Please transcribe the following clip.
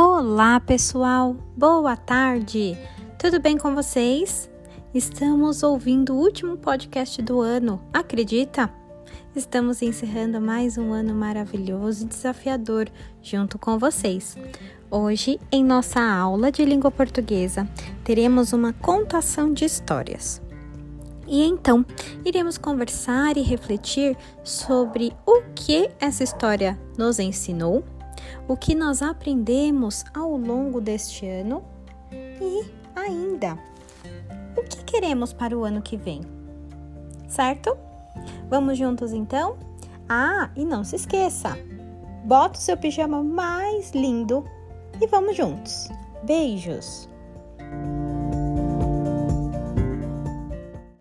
Olá, pessoal! Boa tarde! Tudo bem com vocês? Estamos ouvindo o último podcast do ano, acredita? Estamos encerrando mais um ano maravilhoso e desafiador junto com vocês. Hoje, em nossa aula de língua portuguesa, teremos uma contação de histórias. E então, iremos conversar e refletir sobre o que essa história nos ensinou o que nós aprendemos ao longo deste ano e ainda o que queremos para o ano que vem. Certo? Vamos juntos então? Ah, e não se esqueça, bota o seu pijama mais lindo e vamos juntos. Beijos!